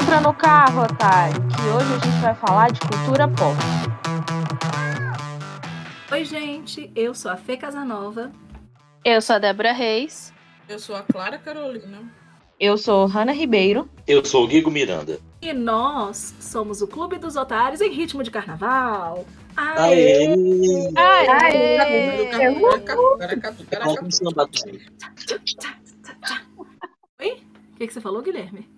Entra no carro, otário, que hoje a gente vai falar de cultura pop. Oi, gente, eu sou a Fê Casanova. Eu sou a Débora Reis. Eu sou a Clara Carolina. Eu sou Hanna Ribeiro. Eu sou o Guigo Miranda. E nós somos o Clube dos Otários em ritmo de carnaval. Aê! Aê! Aê! Oi? O que, que você falou, Guilherme?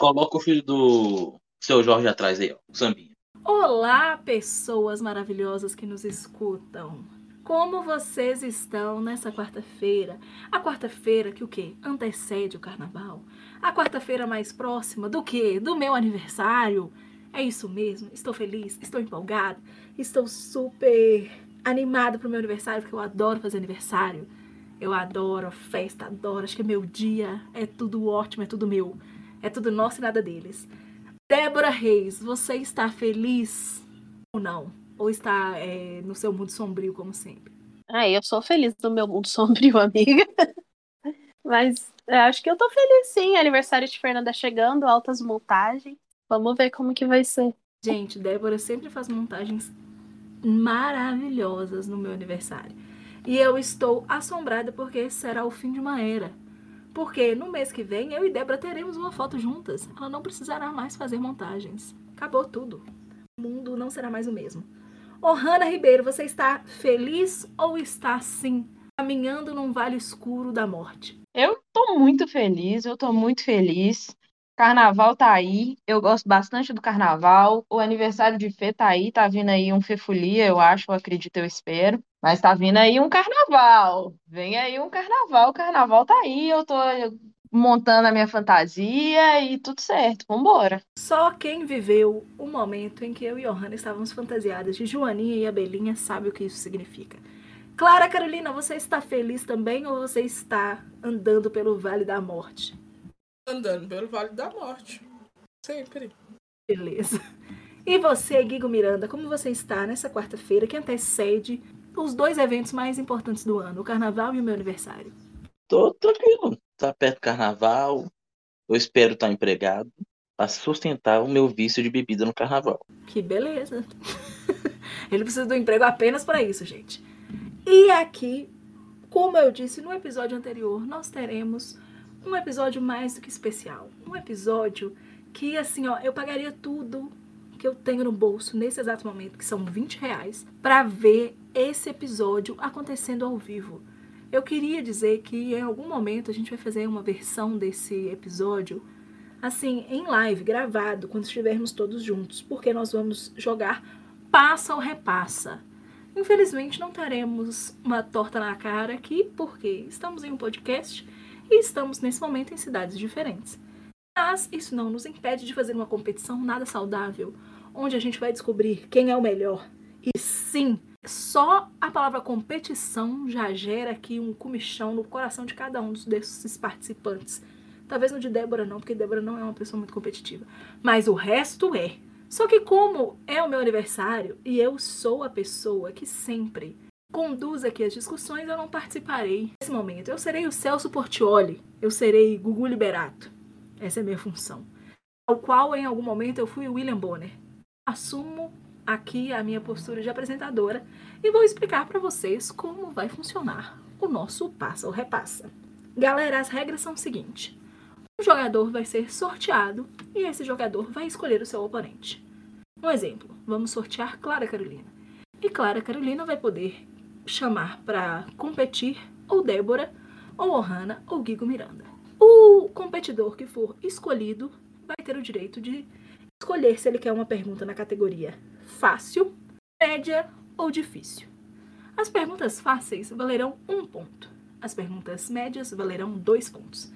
Coloca o filho do seu Jorge atrás aí, ó. O sambinha. Olá, pessoas maravilhosas que nos escutam. Como vocês estão nessa quarta-feira? A quarta-feira que o quê? Antecede o carnaval. A quarta-feira mais próxima do quê? Do meu aniversário. É isso mesmo. Estou feliz, estou empolgada, estou super animada pro meu aniversário, porque eu adoro fazer aniversário. Eu adoro festa, adoro. Acho que é meu dia, é tudo ótimo, é tudo meu. É tudo nosso e nada deles. Débora Reis, você está feliz ou não? Ou está é, no seu mundo sombrio, como sempre? Ah, eu sou feliz no meu mundo sombrio, amiga. Mas eu acho que eu tô feliz sim. Aniversário de Fernanda chegando, altas montagens. Vamos ver como que vai ser. Gente, Débora sempre faz montagens maravilhosas no meu aniversário. E eu estou assombrada porque será o fim de uma era. Porque no mês que vem eu e Débora teremos uma foto juntas. Ela não precisará mais fazer montagens. Acabou tudo. O mundo não será mais o mesmo. Ô, Hanna Ribeiro, você está feliz ou está sim caminhando num vale escuro da morte? Eu tô muito feliz, eu tô muito feliz. Carnaval tá aí, eu gosto bastante do carnaval. O aniversário de Fê tá aí, tá vindo aí um Fefolia, eu acho, eu acredito, eu espero. Mas tá vindo aí um carnaval. Vem aí um carnaval, o carnaval tá aí, eu tô montando a minha fantasia e tudo certo, vambora. Só quem viveu o momento em que eu e Johanna estávamos fantasiadas de Joaninha e Abelinha sabe o que isso significa. Clara Carolina, você está feliz também ou você está andando pelo Vale da Morte? Andando pelo Vale da Morte. Sempre. Beleza. E você, Guigo Miranda, como você está nessa quarta-feira que antecede os dois eventos mais importantes do ano, o Carnaval e o meu aniversário? Tô tranquilo. Tá perto do carnaval. Eu espero estar empregado para sustentar o meu vício de bebida no carnaval. Que beleza. Ele precisa do emprego apenas para isso, gente. E aqui, como eu disse no episódio anterior, nós teremos um episódio mais do que especial. Um episódio que, assim, ó, eu pagaria tudo que eu tenho no bolso nesse exato momento, que são 20 reais, para ver esse episódio acontecendo ao vivo. Eu queria dizer que em algum momento a gente vai fazer uma versão desse episódio, assim, em live, gravado, quando estivermos todos juntos, porque nós vamos jogar passa ou repassa. Infelizmente não teremos uma torta na cara aqui, porque estamos em um podcast e estamos nesse momento em cidades diferentes. Mas isso não nos impede de fazer uma competição nada saudável, onde a gente vai descobrir quem é o melhor. E sim, só a palavra competição já gera aqui um comichão no coração de cada um desses participantes. Talvez no de Débora não, porque Débora não é uma pessoa muito competitiva. Mas o resto é. Só que como é o meu aniversário e eu sou a pessoa que sempre conduz aqui as discussões, eu não participarei nesse momento. Eu serei o Celso Portioli, eu serei Gugu Liberato. Essa é a minha função. Ao qual em algum momento eu fui o William Bonner. Assumo aqui a minha postura de apresentadora e vou explicar para vocês como vai funcionar o nosso passa ou repassa. Galera, as regras são o seguinte: um jogador vai ser sorteado e esse jogador vai escolher o seu oponente. Um exemplo, vamos sortear Clara Carolina. E Clara Carolina vai poder chamar para competir ou Débora, ou Ohana, ou Guigo Miranda. O competidor que for escolhido vai ter o direito de escolher se ele quer uma pergunta na categoria fácil, média ou difícil. As perguntas fáceis valerão um ponto. As perguntas médias valerão dois pontos.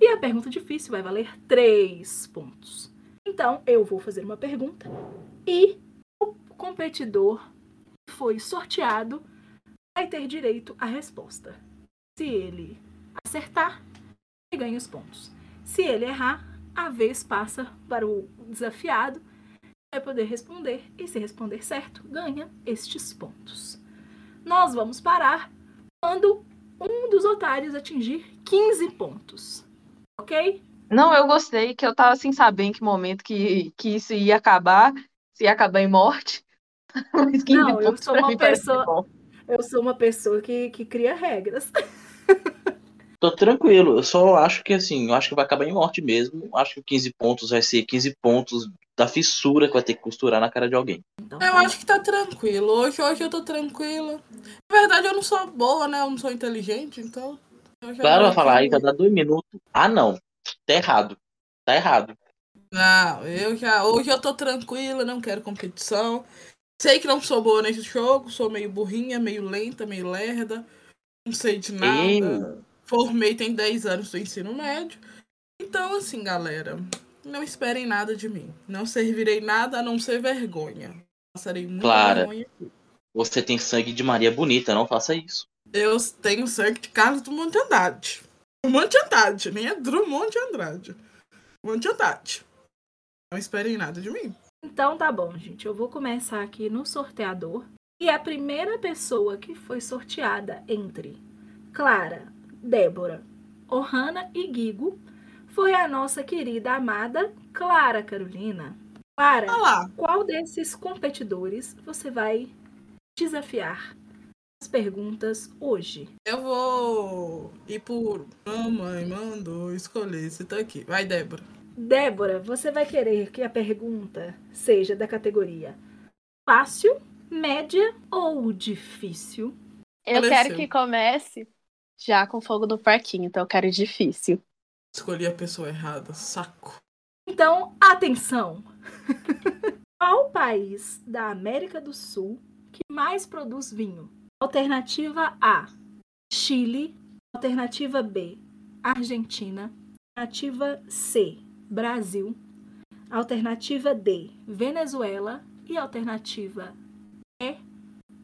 E a pergunta difícil vai valer três pontos. Então, eu vou fazer uma pergunta e o competidor que foi sorteado vai ter direito à resposta. Se ele acertar, ele ganha os pontos. Se ele errar, a vez passa para o desafiado, vai poder responder e se responder certo, ganha estes pontos. Nós vamos parar quando um dos otários atingir 15 pontos. Ok? Não, eu gostei, que eu tava sem saber em que momento que, que isso ia acabar, se ia acabar em morte. Mas 15 Não, eu pontos sou pra uma pessoa-. Eu sou uma pessoa que, que cria regras. Tô tranquilo, eu só acho que assim, eu acho que vai acabar em morte mesmo. Acho que 15 pontos vai ser 15 pontos da fissura que vai ter que costurar na cara de alguém. Então, Eu tá. acho que tá tranquilo. Hoje, hoje eu tô tranquila. Na verdade, eu não sou boa, né? Eu não sou inteligente, então. Claro, vai falar, aí vai dar dois minutos. Ah, não. Tá errado. Tá errado. Não, eu já. Hoje eu tô tranquila, não quero competição. Sei que não sou boa nesse jogo, sou meio burrinha, meio lenta, meio lerda. Não sei de nada. Ei. Formei tem 10 anos do ensino médio. Então, assim, galera, não esperem nada de mim. Não servirei nada a não ser vergonha. Passarei muita Clara. vergonha. Você tem sangue de Maria Bonita, não faça isso. Eu tenho sangue de Carlos Drummond de Andrade. Drummond de Andrade, nem é Drummond de Andrade. Drummond de Andrade. Não esperem nada de mim. Então tá bom, gente. Eu vou começar aqui no sorteador. E a primeira pessoa que foi sorteada entre Clara, Débora, Ohana e Guigo foi a nossa querida amada Clara Carolina. Clara, Olha lá. qual desses competidores você vai desafiar as perguntas hoje? Eu vou ir por. Mamãe mandou escolher esse daqui. Vai, Débora. Débora, você vai querer que a pergunta seja da categoria fácil, média ou difícil? Eu Olha quero que comece já com fogo no parquinho, então eu quero difícil. Escolhi a pessoa errada. Saco. Então, atenção! Qual país da América do Sul que mais produz vinho? Alternativa A: Chile. Alternativa B: Argentina. Alternativa C: Brasil. Alternativa D: Venezuela. E alternativa E: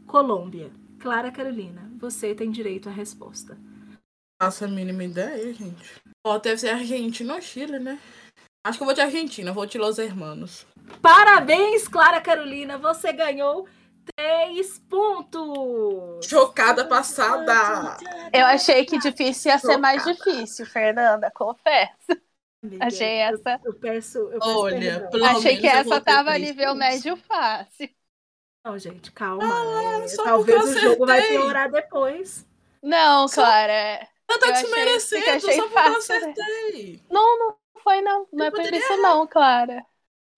Colômbia. Clara Carolina, você tem direito à resposta. Faço a mínima ideia, gente. Ó, deve ser Argentina ou Chile, né? Acho que eu vou de Argentina, vou de Los Hermanos. Parabéns, Clara Carolina, você ganhou três pontos! Chocada passada! Eu achei que difícil ia ser mais Chocada. difícil, Fernanda, confesso. Amiga, Achei essa. Eu peço, eu peço Olha, achei menos que eu essa tava três nível pontos. médio fácil. Não, gente, calma. Ah, é, só talvez o eu jogo vai piorar depois. Não, Só- Clara. Eu tô Eu achei- desmerecendo, que achei só porque eu fácil, né? acertei. Não, não foi não. Não Eu é por isso não, Clara.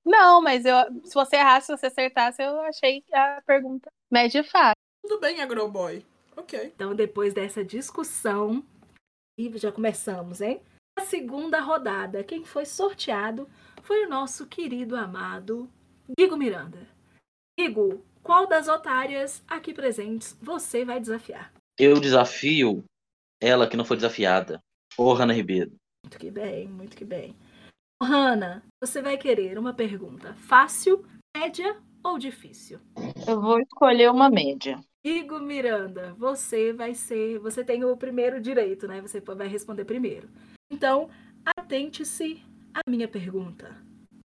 Não, mas eu, se você errasse, se você acertasse, eu achei a pergunta médio fácil. Tudo bem, Agroboy. Ok. Então, depois dessa discussão, e já começamos, hein? A segunda rodada, quem foi sorteado foi o nosso querido amado Guigo Miranda. Guigo, qual das otárias aqui presentes você vai desafiar? Eu desafio ela que não foi desafiada. Ô, Hanna Ribeiro. Muito que bem, muito que bem. Hanna, você vai querer uma pergunta fácil, média ou difícil? Eu vou escolher uma média. Igor Miranda, você vai ser. Você tem o primeiro direito, né? Você vai responder primeiro. Então, atente-se à minha pergunta.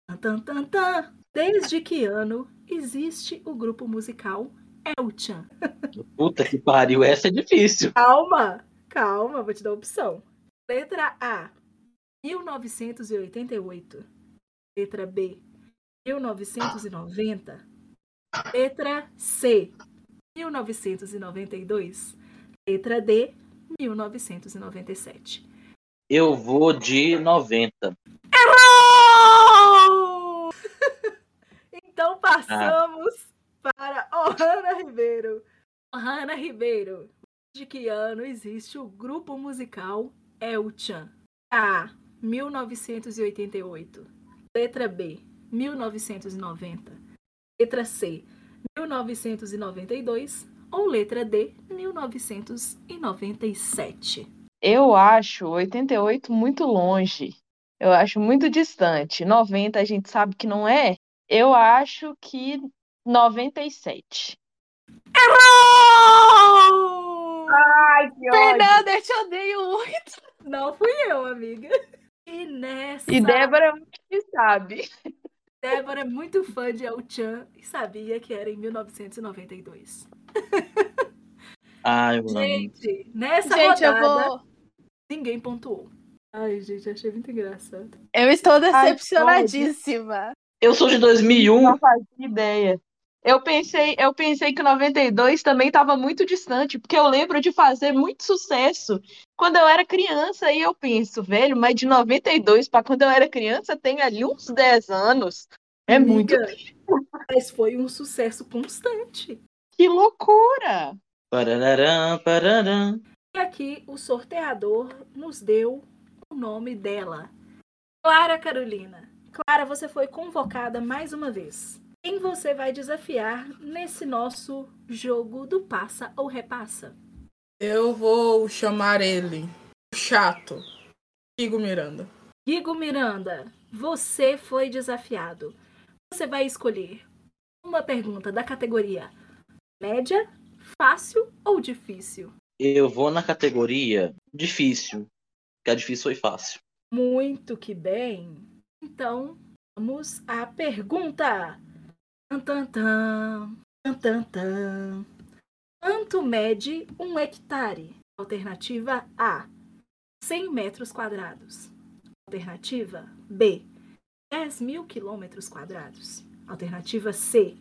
Tan, tan, tan, tan. Desde que ano existe o grupo musical El-Chan? Puta que pariu, essa é difícil. Calma, calma, vou te dar a opção. Letra A, 1988. Letra B, 1990. Letra C, 1992. Letra D, 1997. Eu vou de 90. Errou! então passamos para Ohana Ribeiro. Ohana Ribeiro, de que ano existe o grupo musical El-Chan? A. 1988. Letra B. 1990. Letra C. 1992. Ou letra D. 1997. Eu acho 88 muito longe. Eu acho muito distante. 90 a gente sabe que não é. Eu acho que 97. Errou! Ai, que Fernanda, eu te odeio muito. Não fui eu, amiga. E nessa. E Débora muito que sabe. Débora é muito fã de El-Chan e sabia que era em 1992. Ai, mano. Gente, nessa Gente, eu rodada, vou. Ninguém pontuou. Ai, gente, achei muito engraçado. Eu estou decepcionadíssima. Eu sou de 2001. Não fazia ideia. Eu pensei, eu pensei que o 92 também estava muito distante, porque eu lembro de fazer muito sucesso quando eu era criança, e eu penso, velho, mas de 92 para quando eu era criança tem ali uns 10 anos. É muito. Amiga, Mas foi um sucesso constante. Que loucura! Parararã, pararã. E aqui o sorteador nos deu o nome dela. Clara Carolina. Clara, você foi convocada mais uma vez. Quem você vai desafiar nesse nosso jogo do passa ou repassa? Eu vou chamar ele. Chato. Igor Miranda. Guigo Miranda, você foi desafiado. Você vai escolher uma pergunta da categoria média, fácil ou difícil? Eu vou na categoria difícil. Que a difícil foi fácil. Muito que bem. Então, vamos à pergunta. Tan, tan. Quanto mede um hectare? Alternativa A, 100 metros quadrados. Alternativa B, 10 mil quilômetros quadrados. Alternativa C,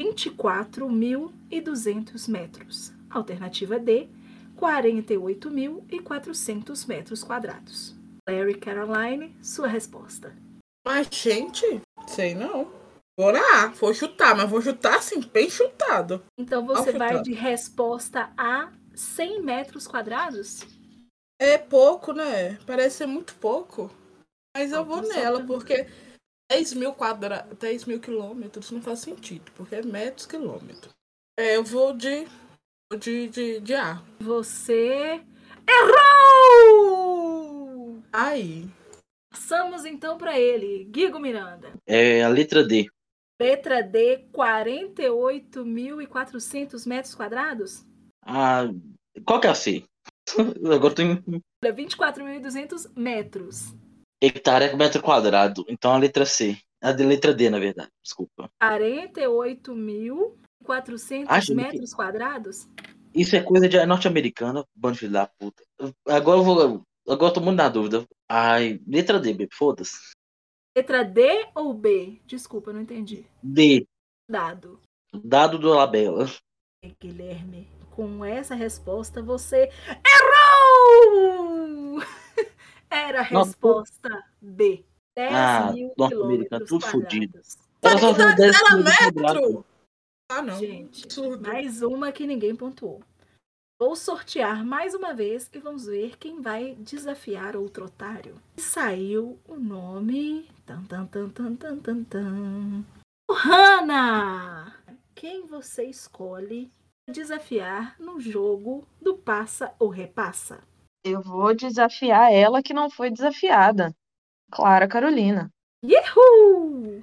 24.200 metros. Alternativa D, 48.400 metros quadrados. Larry Caroline, sua resposta. Mas, gente, sei não. Vou lá, vou chutar, mas vou chutar assim, bem chutado. Então você Ao vai de resposta a 100 metros quadrados? É pouco, né? Parece ser muito pouco. Mas eu vou nela, porque 10 mil, quadra... 10 mil quilômetros não faz sentido, porque é metros quilômetros. É, eu vou de. De, de, de A. Você errou! Aí. Passamos então para ele, Guigo Miranda. É a letra D. Letra D, 48.400 metros quadrados? Ah, qual que é a C? Agora tô em 24.200 metros. hectare é metro quadrado. Então a letra C. A de letra D, na verdade. Desculpa. 48.400 Acho que- metros quadrados? Isso é coisa de norte-americana, bando de da puta. Agora eu vou. Agora eu tô muito na dúvida. Ai, letra D, baby, foda-se. Letra D ou B? Desculpa, não entendi. D. Dado. Dado do Labela. É, Guilherme, com essa resposta você errou! Era a Nossa. resposta B. 10 Ah, mil quilômetros tudo fudido. quadrados. Era só Era Ah, não. Gente, Absurdo. mais uma que ninguém pontuou. Vou sortear mais uma vez e vamos ver quem vai desafiar outro otário. E saiu o nome. Tan, tan, tan, tan, tan, tan, tan. Hanna! Quem você escolhe desafiar no jogo do passa ou repassa? Eu vou desafiar ela que não foi desafiada. Clara Carolina. Yahoo!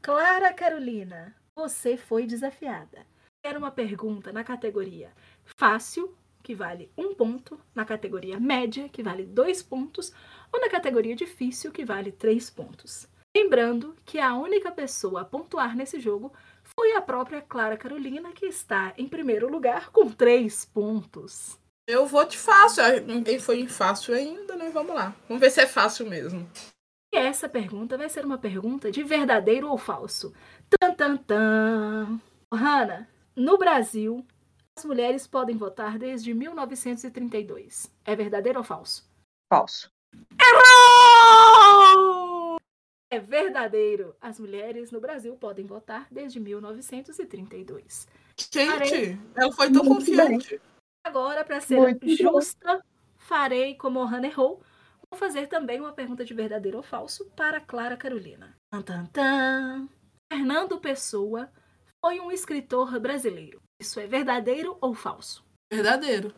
Clara Carolina, você foi desafiada. Era uma pergunta na categoria fácil, que vale um ponto, na categoria média, que vale dois pontos, ou na categoria difícil, que vale três pontos. Lembrando que a única pessoa a pontuar nesse jogo foi a própria Clara Carolina, que está em primeiro lugar com três pontos. Eu vou de fácil. Ninguém foi em fácil ainda, né? Vamos lá. Vamos ver se é fácil mesmo. E essa pergunta vai ser uma pergunta de verdadeiro ou falso. Tan, tan, tan. Hanna, no Brasil, as mulheres podem votar desde 1932. É verdadeiro ou falso? Falso. Errou! É verdadeiro. As mulheres no Brasil podem votar desde 1932. Gente, ela foi tão Muito confiante. Agora, para ser Muito bom. justa, farei como o Hanna errou. Vou fazer também uma pergunta de verdadeiro ou falso para Clara Carolina. Tan, tan, tan. Fernando Pessoa foi um escritor brasileiro. Isso é verdadeiro ou falso? Verdadeiro.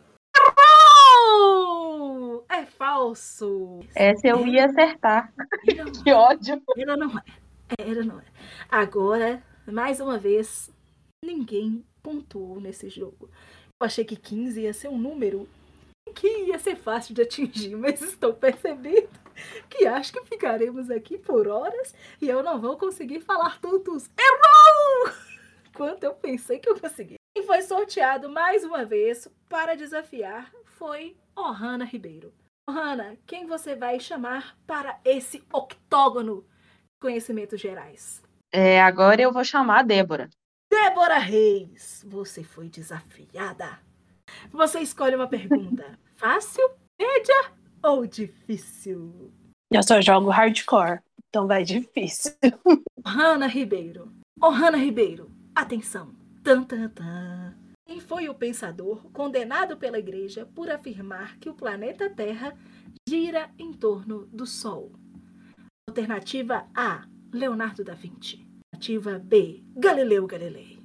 É falso. Essa eu ia acertar. Era, Que ódio. era não é. Era não é. Agora, mais uma vez, ninguém pontuou nesse jogo. Eu achei que 15 ia ser um número que ia ser fácil de atingir, mas estou percebendo que acho que ficaremos aqui por horas e eu não vou conseguir falar tantos errou quanto eu pensei que eu consegui. E foi sorteado mais uma vez para desafiar foi Ohana Ribeiro. Hanna, quem você vai chamar para esse octógono de conhecimentos gerais? É, agora eu vou chamar a Débora. Débora Reis, você foi desafiada. Você escolhe uma pergunta: fácil, média ou difícil? Eu só jogo hardcore, então vai difícil. Hanna Ribeiro. Oh, Hanna Ribeiro, atenção. Tan, tan, tan. Quem foi o pensador condenado pela igreja por afirmar que o planeta Terra gira em torno do Sol? Alternativa A, Leonardo da Vinci. Alternativa B, Galileu Galilei.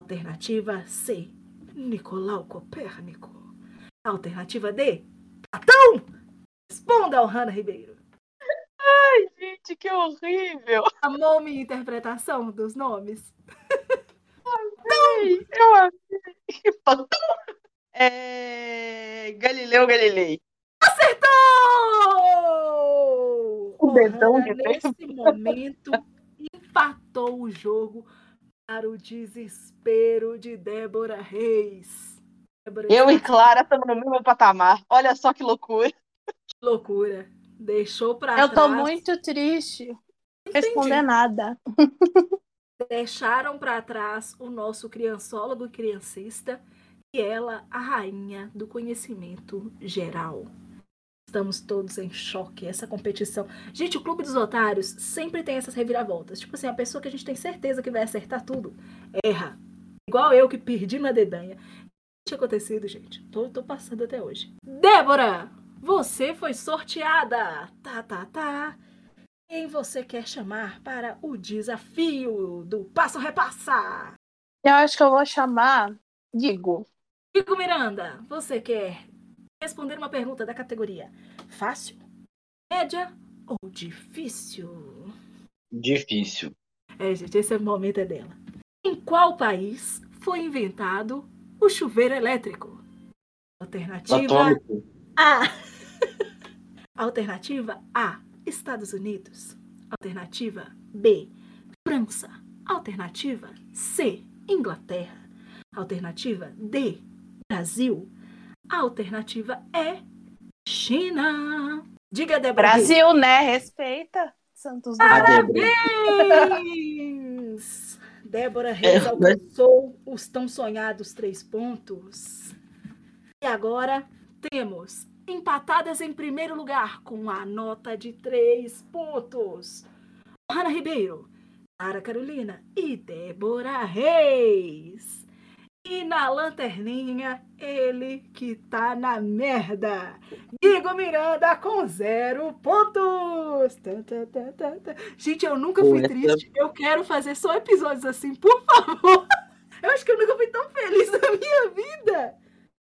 Alternativa C, Nicolau Copérnico. Alternativa D, Platão. Responda ao Hanna Ribeiro. Ai, gente, que horrível! Amou minha interpretação dos nomes? Ai, eu amei. É... Galileu Galilei. Acertou! O dedão de nesse momento empatou o jogo para o desespero de Débora Reis. Débora Eu e Clara estamos no mesmo patamar. Olha só que loucura. Que loucura. Deixou para Eu tô trás. muito triste. Entendi. Responder nada. Deixaram para trás o nosso criançólogo e criancista e ela, a rainha do conhecimento geral. Estamos todos em choque. Essa competição. Gente, o Clube dos Otários sempre tem essas reviravoltas. Tipo assim, a pessoa que a gente tem certeza que vai acertar tudo, erra. Igual eu que perdi na dedanha. Tinha acontecido, gente. Tô, tô passando até hoje. Débora, você foi sorteada. Tá, tá, tá. Quem você quer chamar para o desafio do Passo Repassa? Eu acho que eu vou chamar Digo. Igor Miranda, você quer responder uma pergunta da categoria fácil, média ou difícil? Difícil. É, gente, esse é o momento é dela. Em qual país foi inventado o chuveiro elétrico? Alternativa Atômico. A. Alternativa A, Estados Unidos. Alternativa B, França. Alternativa C, Inglaterra. Alternativa D, Brasil. Alternativa E, China. Diga, Débora. Brasil, né? Respeita. Santos do A. Parabéns! Débora Reis É, alcançou os tão sonhados três pontos. E agora temos empatadas em primeiro lugar com a nota de três pontos. Hanna Ribeiro, Clara Carolina e Débora Reis. E na lanterninha, ele que tá na merda. Igor Miranda com zero pontos. Tá, tá, tá, tá, tá. Gente, eu nunca fui triste. Eu quero fazer só episódios assim, por favor. Eu acho que eu nunca fui tão feliz na minha vida.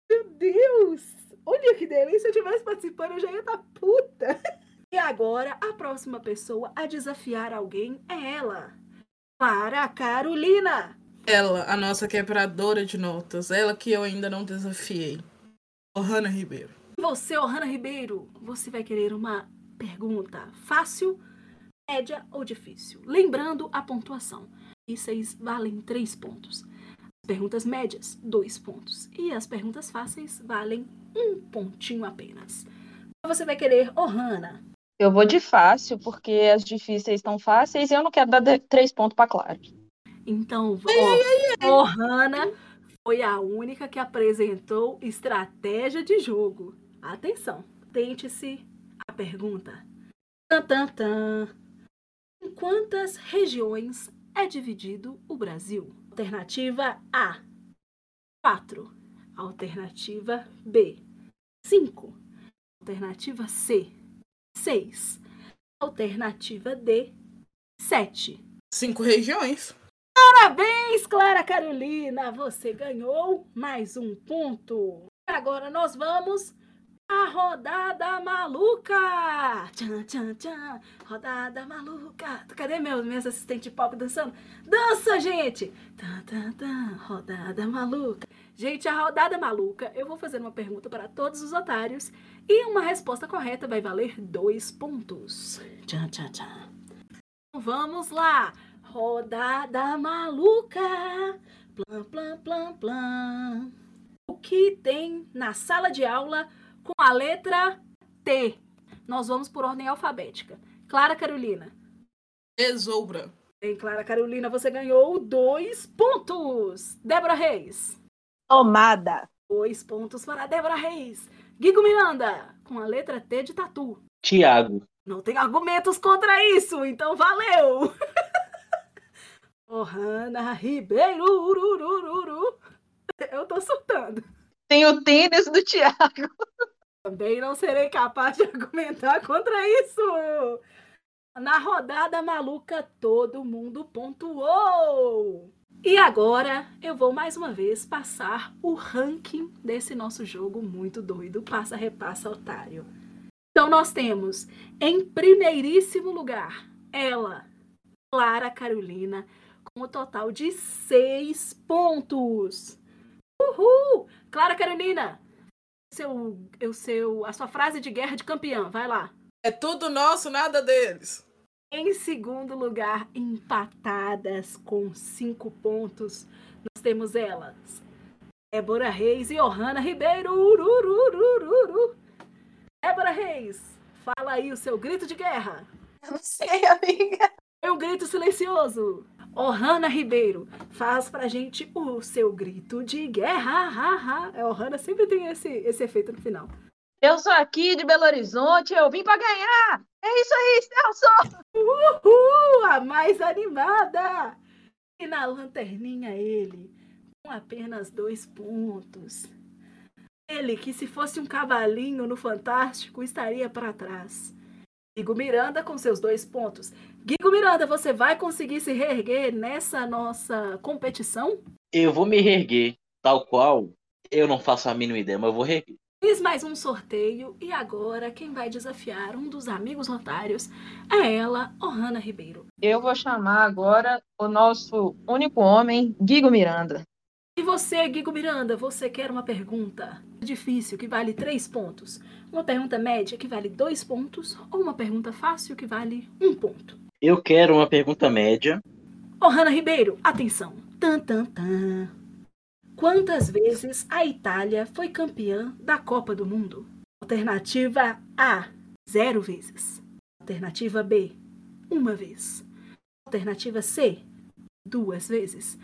Meu Deus. Olha que delícia. Se eu tivesse participando, eu já ia estar puta. E agora, a próxima pessoa a desafiar alguém é ela. Clara Carolina. Ela, a nossa quebradora de notas. Ela que eu ainda não desafiei. Ohana Ribeiro. Você, Ohana Ribeiro, você vai querer uma pergunta fácil, média ou difícil? Lembrando a pontuação. E seis valem três pontos. As perguntas médias, dois pontos. E as perguntas fáceis valem um pontinho apenas. Você vai querer, Ohana. Eu vou de fácil, porque as difíceis estão fáceis e eu não quero dar três pontos pra Clara. Então, ó, Ohana foi a única que apresentou estratégia de jogo. Atenção, tente-se a pergunta. Tan, tan, tan. Em quantas regiões é dividido o Brasil? Alternativa A, 4. Alternativa B, 5. Alternativa C, 6. Alternativa D, 7. Cinco regiões. Parabéns, Clara Carolina! Você ganhou mais um ponto. Agora nós vamos à rodada maluca! Tchan, tchan, tchan! Rodada maluca! Cadê meu, meus assistentes pop dançando? Dança, gente! Tan, tan, tan, rodada maluca! Gente, a rodada maluca, eu vou fazer uma pergunta para todos os otários e uma resposta correta vai valer dois pontos. Tchan, tchan, tchan. Então Vamos lá! Rodada maluca! Plan, plan, plan, plan. O que tem na sala de aula com a letra T. Nós vamos por ordem alfabética. Clara Carolina. Tesoura. Bem, Clara Carolina, você ganhou dois pontos. Débora Reis. Tomada. Dois pontos para Débora Reis. Guigo Miranda, com a letra T de tatu. Tiago. Não tem argumentos contra isso, então valeu! Ohana Ribeiro, ururururu. Eu tô surtando. Tem o tênis do Thiago. Também não serei capaz de argumentar contra isso. Na rodada maluca, todo mundo pontuou. E agora eu vou mais uma vez passar o ranking desse nosso jogo muito doido. Passa, repassa, otário. Então nós temos em primeiríssimo lugar ela, Clara Carolina, com o total de seis pontos. Uhul! Clara Carolina, seu, o seu, a sua frase de guerra de campeã, vai lá. É tudo nosso, nada deles. Em segundo lugar, empatadas com cinco pontos, nós temos elas. Débora Reis e Ohana Ribeiro. Urururururu. Débora Reis, fala aí o seu grito de guerra. Eu não sei, amiga. É um grito silencioso. Ohana Ribeiro, faz pra gente o seu grito de guerra. Ha, ha. A Ohana sempre tem esse, esse efeito no final. Eu sou aqui de Belo Horizonte, eu vim pra ganhar. É isso aí, Celso. Uhul! A mais animada! E na lanterninha ele, com apenas dois pontos. Ele, que se fosse um cavalinho no Fantástico, estaria para trás. Guigo Miranda com seus dois pontos. Guigo Miranda, você vai conseguir se reerguer nessa nossa competição? Eu vou me reerguer, tal qual. Eu não faço a mínima ideia, mas eu vou reerguer. Fiz mais um sorteio e agora quem vai desafiar um dos amigos otários é ela, Ohana Ribeiro. Eu vou chamar agora o nosso único homem, Guigo Miranda. E você, Guigo Miranda, você quer uma pergunta difícil que vale três pontos, uma pergunta média que vale dois pontos ou uma pergunta fácil que vale um ponto? Eu quero uma pergunta média. Ohana Ribeiro, atenção. Tan, tan, tan. Quantas vezes a Itália foi campeã da Copa do Mundo? Alternativa A, zero vezes. Alternativa B, uma vez. Alternativa C, duas vezes.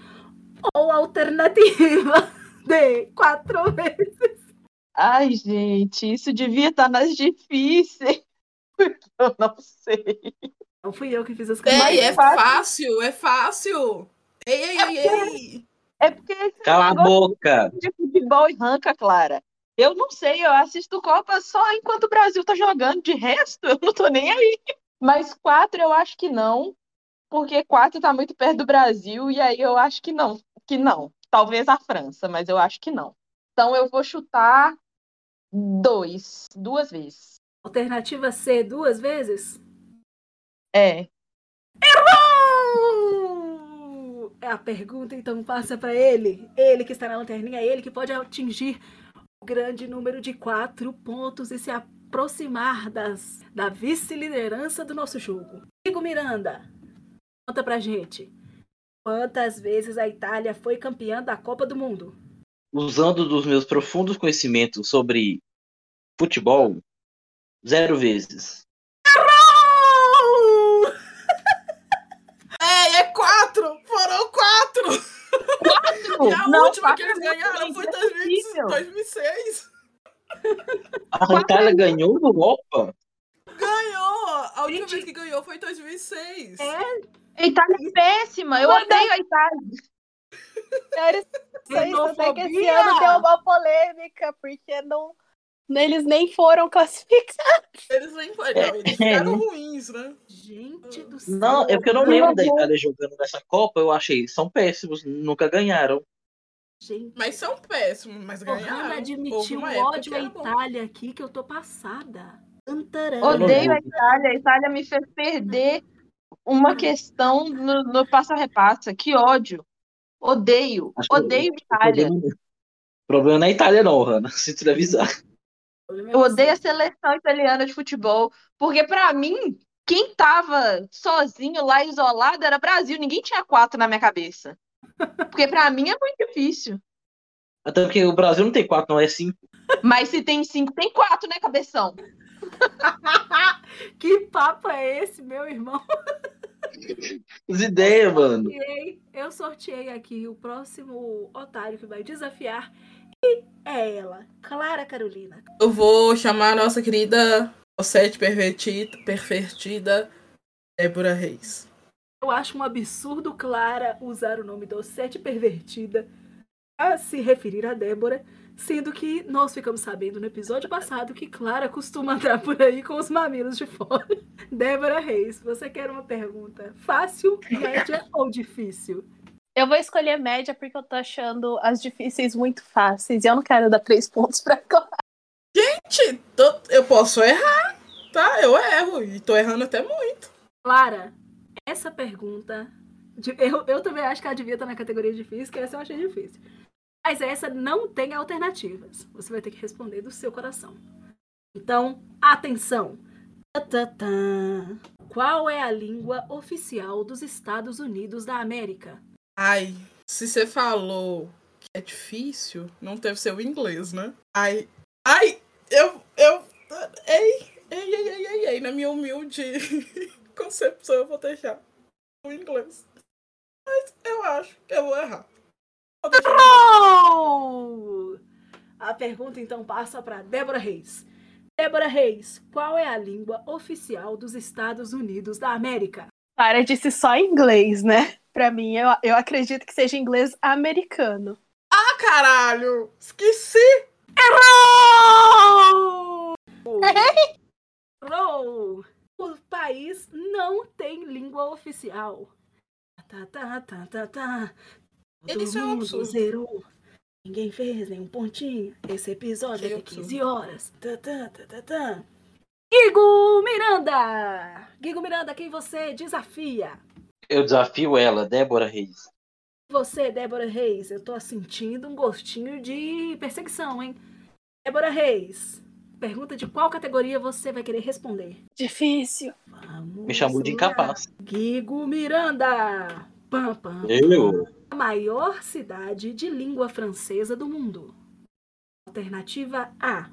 Ou alternativa D, quatro vezes. Ai, gente, isso devia estar nas difíceis. Porque eu não sei. Não fui eu que fiz as Ei, coisas. é fácil, é fácil. Ei, ei, ei, ei. É porque Cala a boca! de futebol e ranca, Clara. Eu não sei, eu assisto Copa só enquanto o Brasil tá jogando. De resto, eu não tô nem aí. Mas quatro eu acho que não, porque quatro tá muito perto do Brasil, e aí eu acho que não, que não. Talvez a França, mas eu acho que não. Então eu vou chutar dois, duas vezes. Alternativa C, duas vezes? É. Errou! É a pergunta, então passa para ele. Ele que está na lanterninha, ele que pode atingir o grande número de quatro pontos e se aproximar das, da vice-liderança do nosso jogo. Igor Miranda, conta pra gente. Quantas vezes a Itália foi campeã da Copa do Mundo? Usando dos meus profundos conhecimentos sobre futebol, zero vezes. Errou! Ei, é quatro! Foram quatro! E a Não, última que quatro eles é ganharam foi em 2000 impossível. 2006. A Itália ganhou no Copa? Ganhou! A última Gente. vez que ganhou foi em 2006. É, A Itália é péssima, eu odeio a Itália. Só sei que esse ano deu uma polêmica, porque não, eles nem foram classificados. Eles nem foram. Não, eles ficaram ruins, né? gente do céu. Não, é porque eu não lembro da Itália jogando nessa Copa. Eu achei, são péssimos, nunca ganharam. Gente, Mas são péssimos, mas Ohana ganharam. Uma época ódio à era bom. Itália aqui que eu tô passada. Tantarã. Odeio a. Itália. A Itália me fez perder uma questão no, no passa-repassa. Que ódio. Odeio. Acho que Odeio O Itália. problema, o problema não é a Itália, não, Hanna. Se tu avisar. Eu odeio a seleção italiana de futebol. Porque, pra mim, quem tava sozinho lá, isolado, era Brasil. Ninguém tinha quatro na minha cabeça. Porque, pra mim, é muito difícil. Até porque o Brasil não tem quatro, não é cinco. Mas se tem cinco, tem quatro, né, cabeção? que papo é esse, meu irmão? As ideias, mano. sorteei, eu sorteei aqui o próximo otário que vai desafiar. E é ela, Clara Carolina. Eu vou chamar a nossa querida Ossete pervertida, pervertida Débora Reis. Eu acho um absurdo Clara usar o nome Docete Pervertida a se referir a Débora, sendo que nós ficamos sabendo no episódio passado que Clara costuma andar por aí com os mamilos de fora. Débora Reis, você quer uma pergunta fácil, média ou difícil? Eu vou escolher média porque eu tô achando as difíceis muito fáceis. E eu não quero dar três pontos pra Clara. Gente, tô- eu posso errar, tá? Eu erro e tô errando até muito. Clara, essa pergunta. Eu, eu também acho que ela devia estar na categoria difícil, que essa eu achei difícil. Mas essa não tem alternativas. Você vai ter que responder do seu coração. Então, atenção! Qual é a língua oficial dos Estados Unidos da América? Ai, se você falou que é difícil, não deve ser o inglês, né? Ai, ai, eu, eu, ei, ei, ei, ei, ei, ei, na minha humilde concepção eu vou deixar o inglês. Mas eu acho que eu vou errar. Oh! A pergunta então passa para Débora Reis. Débora Reis, qual é a língua oficial dos Estados Unidos da América? Clara disse só inglês, né? Pra mim, eu, eu acredito que seja inglês americano. Ah, caralho! Esqueci! Errou! Errou! O país não tem língua oficial. Tá, tá, tá, tá, tá. Todo Isso é um mundo absurdo. zerou. Ninguém fez nenhum pontinho. Esse episódio Que ter absurdo. 15 horas. Tá, tá, tá, tá, tá. Guigo Miranda! Guigo Miranda, quem você desafia? Eu desafio ela, Débora Reis. Você, Débora Reis, eu tô sentindo um gostinho de perseguição, hein? Débora Reis, pergunta de qual categoria você vai querer responder? Difícil. Vamos Me chamou de incapaz. Guigo Miranda. Pam, pam. Eu? A maior cidade de língua francesa do mundo. Alternativa A,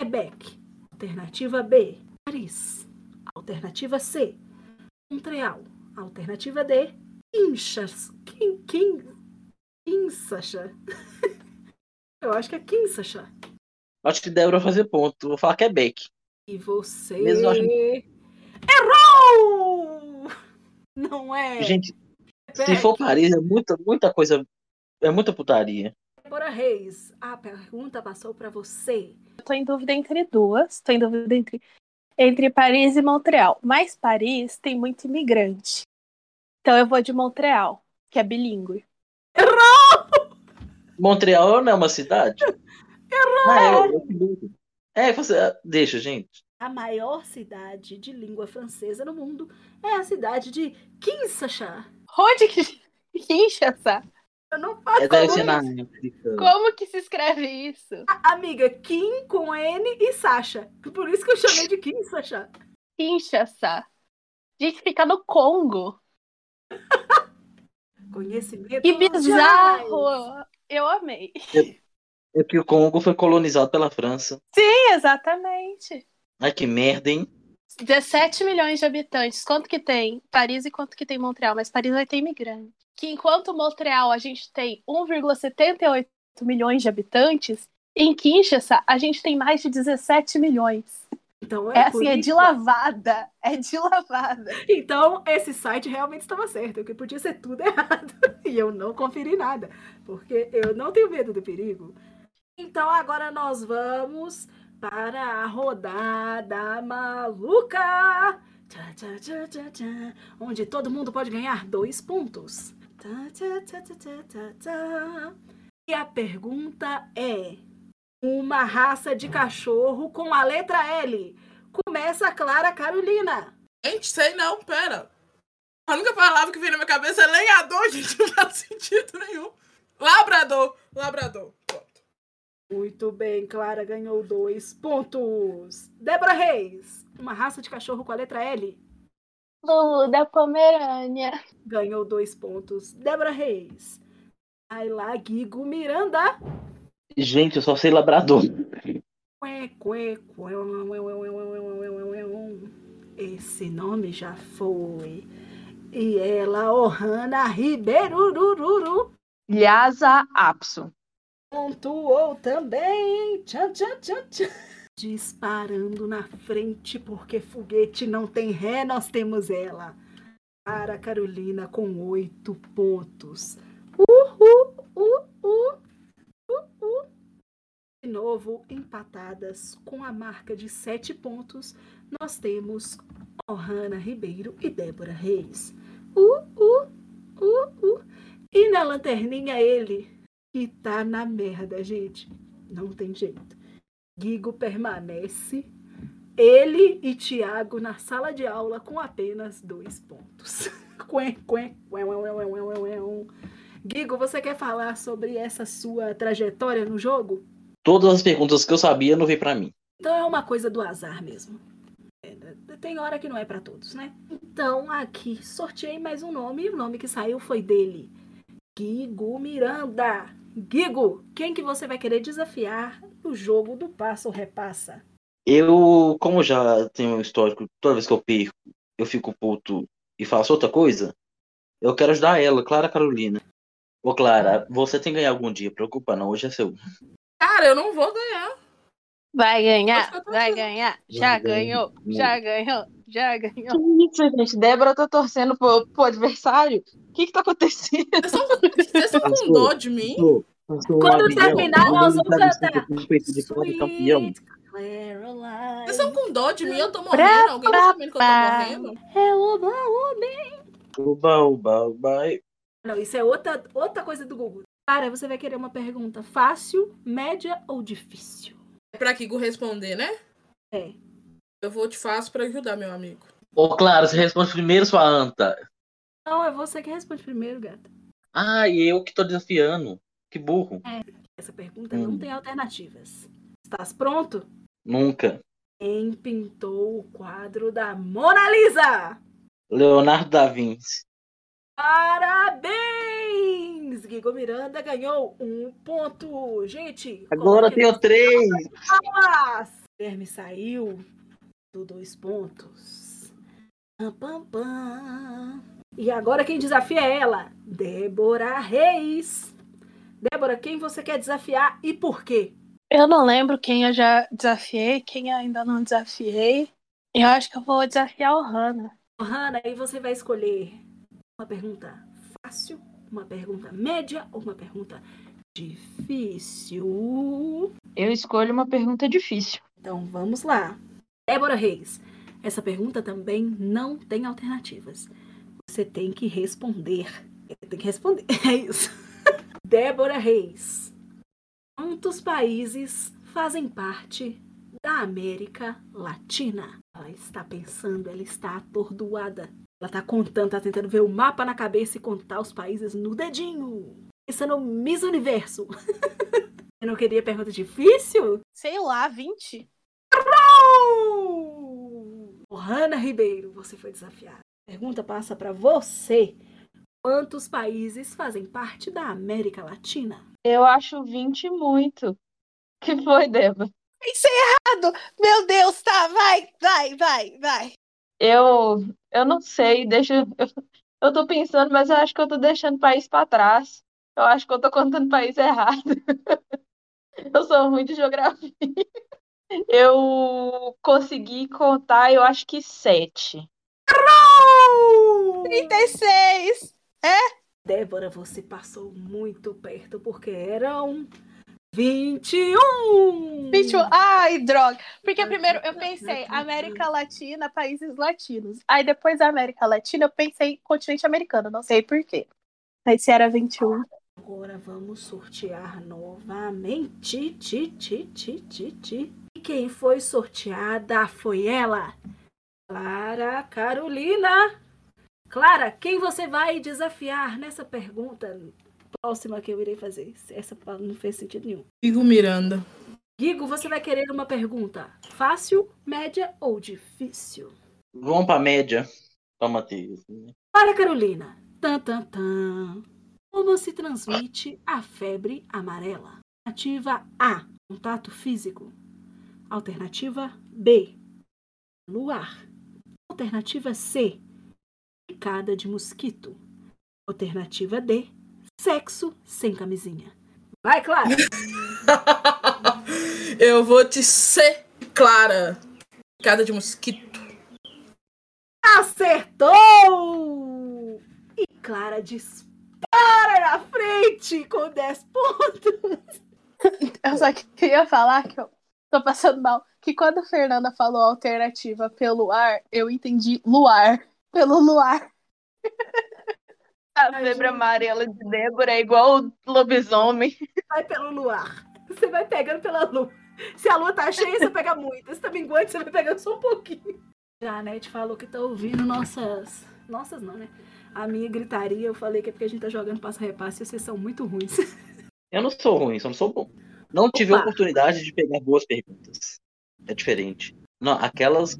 Quebec. Alternativa B, Paris. Alternativa C, Montreal. Alternativa D, Kinshasa. Kin, kin, Kinshasa. Eu acho que é Kinshasa. Acho que Débora vai fazer ponto. Vou falar Quebec. E você Mesmo acho- errou! Não é? Gente, se for Paris, é muita, muita coisa. É muita putaria. Débora Reis, a pergunta passou para você. Eu tô em dúvida entre duas. Tô em dúvida entre, entre Paris e Montreal. Mas Paris tem muito imigrante. Então eu vou de Montreal, que é bilíngue. Montreal não é uma cidade? Errou! Ah, é, dúvida. É, você. Deixa, gente. A maior cidade de língua francesa no mundo é a cidade de Kinshasa. Onde que. Kinshasa? Eu não faço É, África. Como que se escreve isso? Amiga, Kim com N e Sasha. Por isso que eu chamei de Kinshasa. Kinshasa. Gente, fica no Congo. Conhecimento. Que mundial. bizarro! Eu amei. É que o Congo foi colonizado pela França. Sim, exatamente. Ai, que merda, hein? 17 milhões de habitantes. Quanto que tem Paris e quanto que tem Montreal? Mas Paris vai ter imigrante. Que enquanto Montreal a gente tem 1,78 milhões de habitantes, em Kinshasa a gente tem mais de 17 milhões. Então É, é, assim, é de lavada. É de lavada. Então, esse site realmente estava certo, que podia ser tudo errado. E eu não conferi nada, porque eu não tenho medo do perigo. Então, agora nós vamos para a rodada maluca. Tchá, tchá, tchá, tchá, tchá, onde todo mundo pode ganhar dois pontos. E a pergunta é: uma raça de cachorro com a letra L. Começa a Clara Carolina. Gente, sei não, pera. A única palavra que vem na minha cabeça é lenhador, gente, não faz sentido nenhum. Labrador, labrador. Pronto. Muito bem, Clara ganhou dois pontos. Débora Reis, uma raça de cachorro com a letra L, Lulu da Pomerânia. ganhou dois pontos. Débora Reis. Aí lá, Guigo Miranda, Gente, eu só sei labrador. Esse nome já foi. E ela, Ohana Ribeiro, rururu, Lhasa Apso. Pontuou também. Tchan, tchan, tchan, tchan. Disparando na frente, porque foguete não tem ré, nós temos ela. Para Carolina com oito pontos. Uhul, uhul, uhul. De novo, empatadas com a marca de sete pontos, nós temos Ohana Ribeiro e Débora Reis. Uh, uh, uh, uh. E na lanterninha ele, que tá na merda, gente. Não tem jeito. Guigo permanece. Ele e Tiago na sala de aula com apenas dois pontos. Quen. Guigo, você quer falar sobre essa sua trajetória no jogo? Todas as perguntas que eu sabia não veio pra mim. Então é uma coisa do azar mesmo. É, Tem hora que não é pra todos, né? Então aqui sorteei mais um nome e o nome que saiu foi dele. Guigo Miranda. Guigo, quem que você vai querer desafiar no jogo do passa ou repassa? Eu, como já tenho um histórico, toda vez que eu perco, eu fico puto e faço outra coisa, eu quero ajudar ela, Clara Carolina. Ô, Clara, você tem que ganhar algum dia, preocupa não, hoje é seu. Cara, eu não vou ganhar. Vai ganhar, vai ganhar. Já ganhou, ganhar. já ganhou, já ganhou. Que isso, gente? Débora tá torcendo pro, pro adversário? O que que tá acontecendo? Vocês estão vocês estão com dó de mim? Quando terminar, nós vamos cantar. Vocês estão com dó de mim? Eu tô Pra, morrendo. Alguém tá sabendo que eu tô morrendo? É oba, oba. Uba, uba, uba. Não, isso é outra, outra coisa do Google. Cara, você vai querer uma pergunta fácil, média ou difícil? É pra Kigo responder, né? É. Eu vou te faço pra ajudar, meu amigo. Ô, Clara, você responde primeiro, sua anta. Não, é você que responde primeiro, gata. Ah, e eu que tô desafiando. Que burro. Essa pergunta não Hum. tem alternativas. Estás pronto? Nunca. Quem pintou o quadro da Mona Lisa? Leonardo da Vinci. Parabéns! Guigo Miranda ganhou um ponto. Gente, Agora coloque tenho três. palmas. Guilherme saiu do dois pontos. Pam, pam, pam. E agora quem desafia é ela, Débora Reis. Débora, quem você quer desafiar e por quê? Eu não lembro quem eu já desafiei, quem eu ainda não desafiei. Eu acho que eu vou desafiar o Hannah. Hanna, aí você vai escolher uma pergunta fácil, uma pergunta média ou uma pergunta difícil. Eu escolho uma pergunta difícil. Então vamos lá. Débora Reis, essa pergunta também não tem alternativas. Você tem que responder. Tem que responder. É isso. Débora Reis. Quantos países fazem parte da América Latina? Ela está pensando, ela está atordoada. Ela está contando, está tentando ver o mapa na cabeça e contar os países no dedinho. Isso no Miss Universo. Eu não queria pergunta difícil? Sei lá, 20? Oh! Hanna Ribeiro, você foi desafiada. A pergunta passa para você. Quantos países fazem parte da América Latina? Eu acho 20 muito. que foi, Débora? Pensei errado! Meu Deus, tá, vai, vai, vai, vai. Eu, eu não sei, deixa. Eu, eu tô pensando, mas eu acho que eu tô deixando o país pra trás. Eu acho que eu tô contando o país errado. Eu sou ruim de geografia. Eu consegui contar, eu acho que sete. 36! Débora, você passou muito perto porque eram 21. 21. Ai, droga. Porque primeiro eu pensei América Latina, países latinos. Aí depois da América Latina eu pensei continente americano, não sei por quê. Aí se era 21. Agora vamos sortear novamente. Ti, ti, ti, ti, ti. E quem foi sorteada foi ela, Clara Carolina. Clara, quem você vai desafiar nessa pergunta próxima que eu irei fazer? Essa não fez sentido nenhum. Kigo Miranda. Guigo, você vai querer uma pergunta fácil, média ou difícil? Vamos pra média. Pra Matheus. Para Carolina. Tan, tan, tan. Como se transmite a febre amarela? Ativa A. Contato físico. Alternativa B. Luar. Alternativa C. Picada de mosquito. Alternativa D. Sexo sem camisinha. Vai, Clara! Eu vou te ser clara. Picada de mosquito. Acertou! E Clara dispara na frente com 10 pontos. Eu só queria falar que eu tô passando mal. Que quando a Fernanda falou alternativa pelo ar, eu entendi luar. Pelo luar. A gente. amarela de Débora é igual o lobisomem. Vai pelo luar. Você vai pegando pela lua. Se a lua tá cheia, você pega muito. Se tá minguante, você vai pegando só um pouquinho. Já a Nete falou que tá ouvindo nossas. Nossas não, né? A minha gritaria, eu falei que é porque a gente tá jogando passa-repasse e vocês são muito ruins. Eu não sou ruim, só não sou bom. Não tive a Opa. oportunidade de pegar boas perguntas. É diferente. Não, aquelas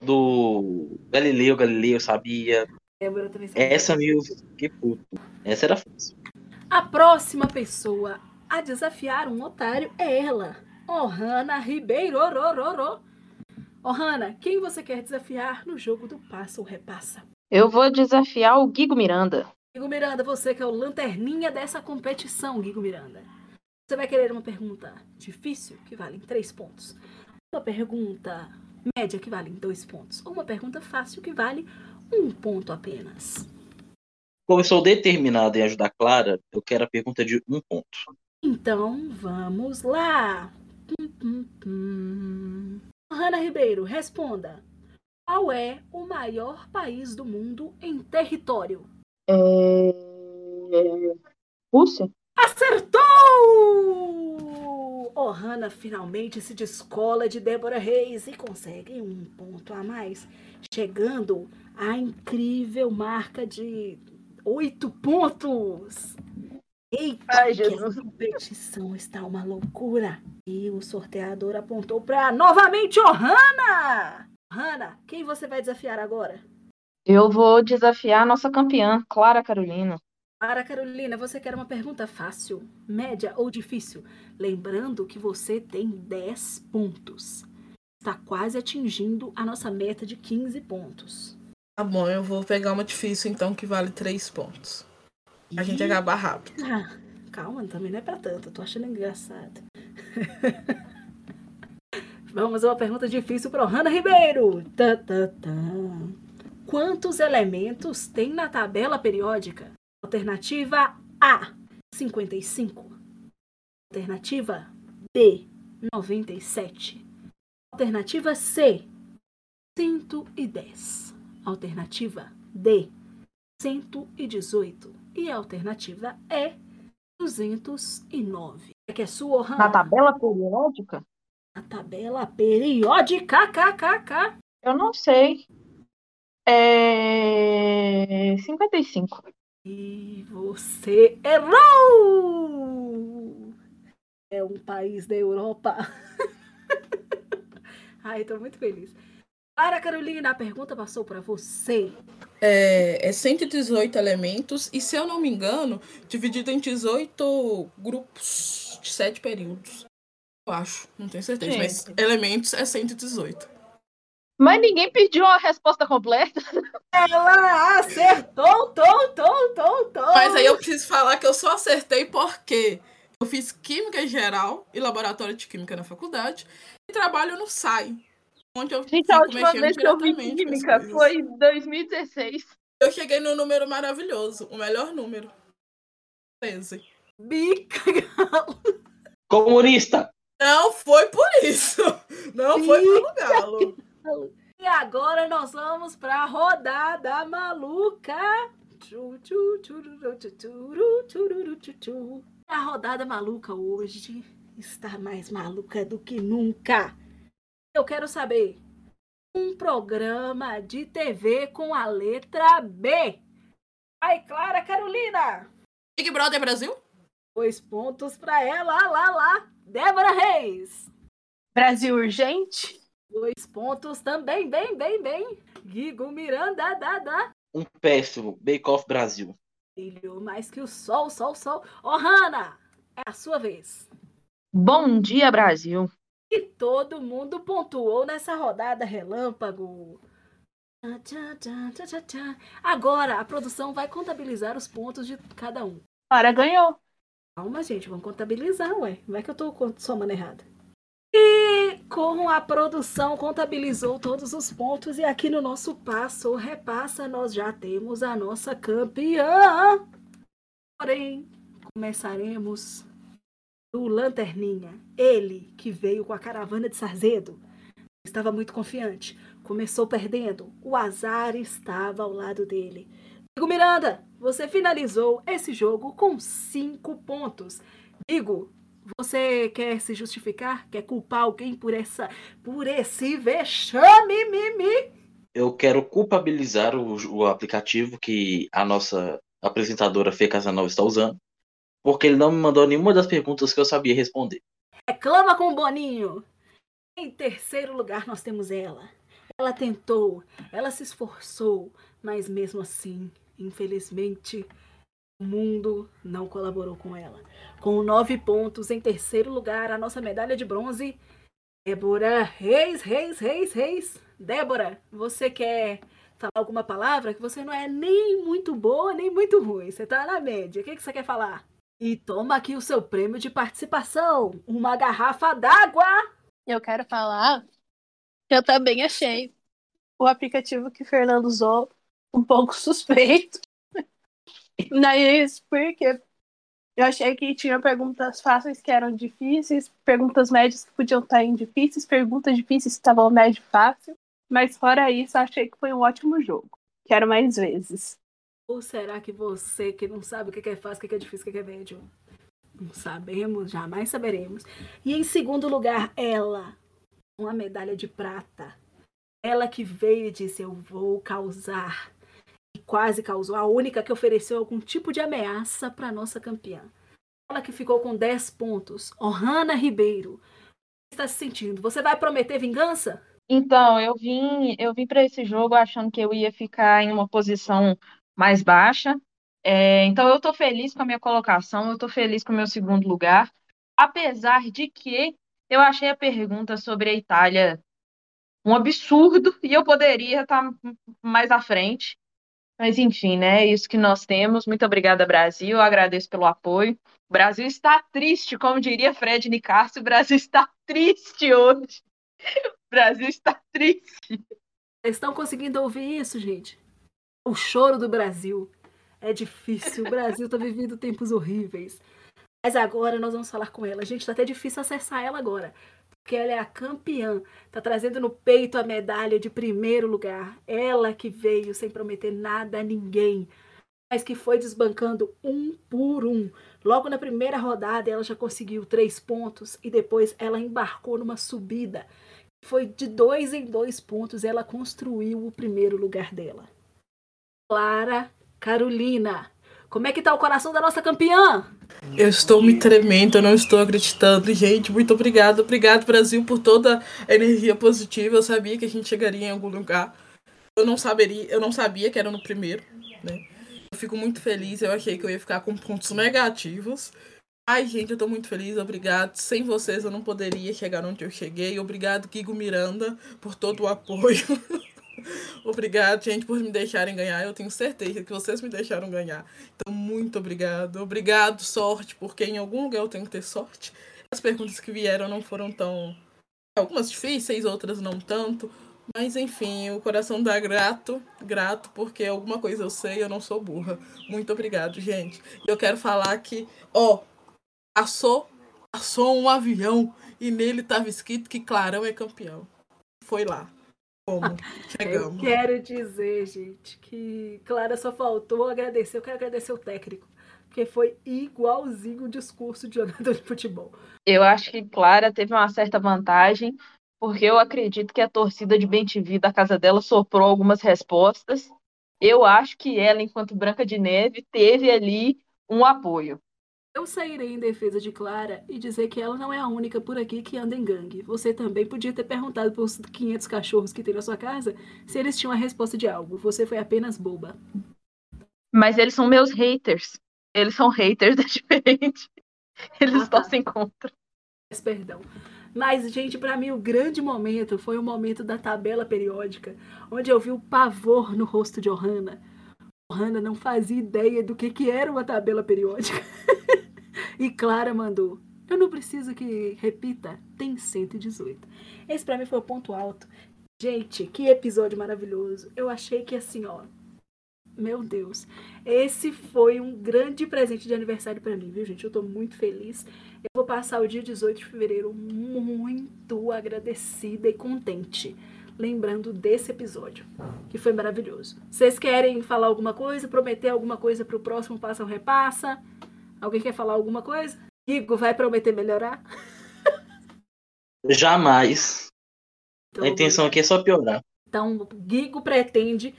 do Galileu, Galileu sabia. Débora também sabe. Essa me que puto. Essa era fácil. A próxima pessoa a desafiar um otário é ela, Ohana Ribeiro. Rororó. Ohana, quem você quer desafiar no jogo do Passa ou Repassa? Eu vou desafiar o Guigo Miranda. Guigo Miranda, você que é o lanterninha dessa competição, Guigo Miranda. Você vai querer uma pergunta difícil, que vale três pontos. Uma pergunta média, que vale dois pontos. Ou uma pergunta fácil, que vale um ponto apenas. Como eu sou determinado em ajudar a Clara, eu quero a pergunta de um ponto. Então, vamos lá. Tum, tum, tum. Hanna Ribeiro, responda. Qual é o maior país do mundo em território? É... Rússia? Acertou! Ohana finalmente se descola de Débora Reis e consegue um ponto a mais, chegando à incrível marca de oito pontos. Eita, Ai, que Jesus. a competição está uma loucura. E o sorteador apontou para novamente Ohana! Ohana, quem você vai desafiar agora? Eu vou desafiar a nossa campeã, Clara Carolina. Para Carolina, você quer uma pergunta fácil, média ou difícil? Lembrando que você tem 10 pontos. Está quase atingindo a nossa meta de 15 pontos. Tá bom, eu vou pegar uma difícil então que vale três pontos. A gente Ih, acabar rápido. ah, calma, também não é pra tanto. Eu tô achando engraçado. Vamos a uma pergunta difícil para Hanna Ribeiro. Tá, tá, tá. Quantos elementos tem na tabela periódica? Alternativa A, 55. Alternativa B, 97. Alternativa C, 110. Alternativa D, 118. E a alternativa E, 209. É que é sua, Hanna? Na tabela periódica? A tabela periódica, kkk. Eu não sei. É... 55. E você errou! É um país da Europa. Ai, tô muito feliz. Para, Carolina, a pergunta passou para você. É, é 118 elementos e, se eu não me engano, dividido em 18 grupos de 7 períodos. Eu acho, não tenho certeza, Sim. mas elementos é 118. Mas ninguém pediu a resposta completa. Ela acertou, tom, tom, tom, tom. Mas aí eu preciso falar que eu só acertei porque eu fiz Química em geral e Laboratório de Química na faculdade e trabalho no SAI, onde eu Gente, a fico última mexendo vez que eu vi química foi em 2016. Eu cheguei no número maravilhoso, o melhor número. 13. Bica, Comunista! Não foi por isso. Não foi pelo galo. E agora nós vamos para a rodada maluca. A rodada maluca hoje está mais maluca do que nunca. Eu quero saber um programa de TV com a letra B. Vai, Clara Carolina. Big Brother Brasil? Dois pontos para ela, lá, lá. Débora Reis. Brasil urgente? Dois pontos também, bem, bem, bem. Guigo Miranda, da, da. Um péssimo. Bake Off Brasil. Brilhou mais que o sol, sol, sol. Ô, Hanna, é a sua vez. Bom dia, Brasil. E todo mundo pontuou nessa rodada relâmpago. Agora a produção vai contabilizar os pontos de cada um. Clara ganhou. Calma, gente, vamos contabilizar, ué. É que eu tô somando errado. E como a produção contabilizou todos os pontos, e aqui no nosso passo repassa, nós já temos a nossa campeã. Porém, começaremos do Lanterninha. Ele, que veio com a caravana de Sarzedo, estava muito confiante. Começou perdendo. O azar estava ao lado dele. Digo Miranda, você finalizou esse jogo com cinco pontos. Digo, você quer se justificar? Quer culpar alguém por essa, por esse vexame, mimi? Eu quero culpabilizar o, o aplicativo que a nossa apresentadora Fê Casanova está usando, porque ele não me mandou nenhuma das perguntas que eu sabia responder. Reclama com o Boninho. Em terceiro lugar, nós temos ela. Ela tentou, ela se esforçou, mas mesmo assim, infelizmente, o mundo não colaborou com ela. Com nove pontos, em terceiro lugar, a nossa medalha de bronze, Débora Reis, Reis, Reis, Reis. Débora, você quer falar alguma palavra que você não é nem muito boa, nem muito ruim. Você tá na média. O que, que você quer falar? E toma aqui o seu prêmio de participação, uma garrafa d'água. Eu quero falar que eu também achei o aplicativo que o Fernando usou um pouco suspeito. Mas porque eu achei que tinha perguntas fáceis que eram difíceis, perguntas médias que podiam estar em difíceis, perguntas difíceis que estavam médio fácil. Mas fora isso, achei que foi um ótimo jogo. Quero mais vezes. Ou será que você, que não sabe o que é fácil, o que é difícil, o que é médio? Não sabemos, jamais saberemos. E em segundo lugar, ela, uma medalha de prata. Ela que veio e disse: Eu vou causar. Quase causou. A única que ofereceu algum tipo de ameaça para nossa campeã. Ela que ficou com 10 pontos. Ohana Ribeiro. Está se sentindo? Você vai prometer vingança? Então, eu vim, eu vim para esse jogo achando que eu ia ficar em uma posição mais baixa. É, então, eu estou feliz com a minha colocação, eu estou feliz com o meu segundo lugar, apesar de que eu achei a pergunta sobre a Itália um absurdo e eu poderia estar mais à frente. Mas, enfim, né? É isso que nós temos. Muito obrigada, Brasil. Eu agradeço pelo apoio. O Brasil está triste, como diria Fred Nicásio, o Brasil está triste hoje. O Brasil está triste. Estão conseguindo ouvir isso, gente? O choro do Brasil. É difícil. O Brasil está vivendo tempos horríveis. Mas agora nós vamos falar com ela. Gente, está até difícil acessar ela agora. Porque ela é a campeã. Está trazendo no peito a medalha de primeiro lugar. Ela que veio sem prometer nada a ninguém. Mas que foi desbancando um por um. Logo na primeira rodada, ela já conseguiu três pontos. E depois ela embarcou numa subida foi de dois em dois pontos, ela construiu o primeiro lugar dela. Clara Carolina, como é que tá o coração da nossa campeã? Eu estou me tremendo, eu não estou acreditando. Gente, muito obrigado. Obrigado, Brasil, por toda a energia positiva. Eu sabia que a gente chegaria em algum lugar. Eu não saberia, eu não sabia que era no primeiro, né? Eu fico muito feliz. Eu achei que eu ia ficar com pontos negativos. Ai, gente, eu tô muito feliz, obrigado. Sem vocês eu não poderia chegar onde eu cheguei. Obrigado, Guigo Miranda, por todo o apoio. obrigado, gente, por me deixarem ganhar. Eu tenho certeza que vocês me deixaram ganhar. Então, muito obrigado. Obrigado, sorte, porque em algum lugar eu tenho que ter sorte. As perguntas que vieram não foram tão. Algumas difíceis, outras não tanto. Mas enfim, o coração dá grato, grato, porque alguma coisa eu sei, eu não sou burra. Muito obrigado, gente. Eu quero falar que, ó, passou, passou um avião e nele estava escrito que Clarão é campeão. Foi lá. Como? Chegamos. Eu quero dizer, gente, que Clara só faltou agradecer. Eu quero agradecer o técnico, porque foi igualzinho o discurso de jogador de futebol. Eu acho que Clara teve uma certa vantagem, porque eu acredito que a torcida de Bentivi da casa dela soprou algumas respostas. Eu acho que ela, enquanto Branca de Neve, teve ali um apoio. Eu sairei em defesa de Clara e dizer que ela não é a única por aqui que anda em gangue. Você também podia ter perguntado para os 500 cachorros que tem na sua casa se eles tinham a resposta de algo. Você foi apenas boba. Mas eles são meus haters. Eles são haters, é diferente. Eles ah, tá. torcem contra. Perdão. Mas, gente, para mim o grande momento foi o momento da tabela periódica, onde eu vi o pavor no rosto de Ohana. Ohana não fazia ideia do que, que era uma tabela periódica. e Clara mandou: Eu não preciso que repita, tem 118. Esse pra mim foi o ponto alto. Gente, que episódio maravilhoso. Eu achei que assim, ó. Meu Deus. Esse foi um grande presente de aniversário para mim, viu, gente? Eu tô muito feliz. Eu vou passar o dia 18 de fevereiro muito agradecida e contente. Lembrando desse episódio, que foi maravilhoso. Vocês querem falar alguma coisa? Prometer alguma coisa pro próximo Passa ou Repassa? Alguém quer falar alguma coisa? Igor, vai prometer melhorar? Jamais. Então, A intenção aqui é só piorar. Então, Gigo pretende,